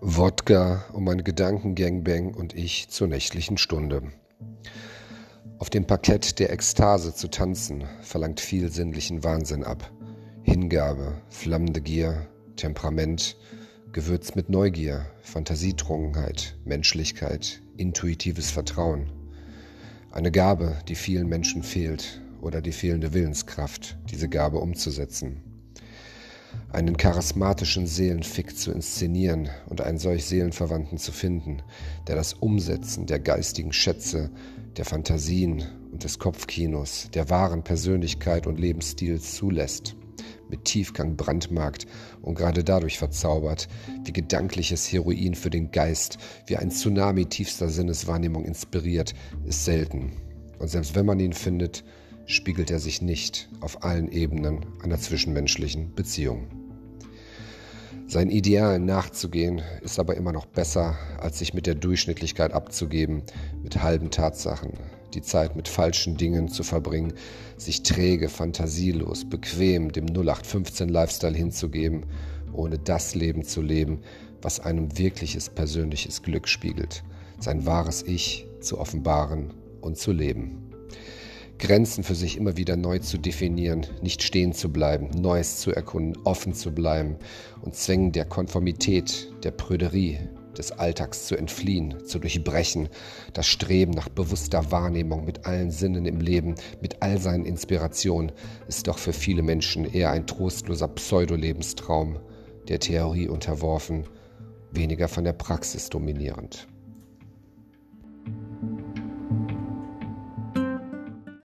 Wodka um meine Gedankengangbang und ich zur nächtlichen Stunde. Auf dem Parkett der Ekstase zu tanzen verlangt viel sinnlichen Wahnsinn ab. Hingabe, flammende Gier, Temperament, gewürzt mit Neugier, Fantasietrunkenheit, Menschlichkeit, intuitives Vertrauen. Eine Gabe, die vielen Menschen fehlt oder die fehlende Willenskraft, diese Gabe umzusetzen einen charismatischen Seelenfick zu inszenieren und einen solch Seelenverwandten zu finden, der das Umsetzen der geistigen Schätze, der Fantasien und des Kopfkinos, der wahren Persönlichkeit und Lebensstils zulässt, mit Tiefgang brandmarkt und gerade dadurch verzaubert, wie gedankliches Heroin für den Geist, wie ein Tsunami tiefster Sinneswahrnehmung inspiriert, ist selten. Und selbst wenn man ihn findet, spiegelt er sich nicht auf allen Ebenen einer zwischenmenschlichen Beziehung. Seinen Idealen nachzugehen ist aber immer noch besser, als sich mit der Durchschnittlichkeit abzugeben, mit halben Tatsachen, die Zeit mit falschen Dingen zu verbringen, sich träge, fantasielos, bequem dem 0815-Lifestyle hinzugeben, ohne das Leben zu leben, was einem wirkliches persönliches Glück spiegelt, sein wahres Ich zu offenbaren und zu leben. Grenzen für sich immer wieder neu zu definieren, nicht stehen zu bleiben, Neues zu erkunden, offen zu bleiben und Zwängen der Konformität, der Prüderie, des Alltags zu entfliehen, zu durchbrechen, das Streben nach bewusster Wahrnehmung mit allen Sinnen im Leben, mit all seinen Inspirationen, ist doch für viele Menschen eher ein trostloser Pseudolebenstraum, der Theorie unterworfen, weniger von der Praxis dominierend.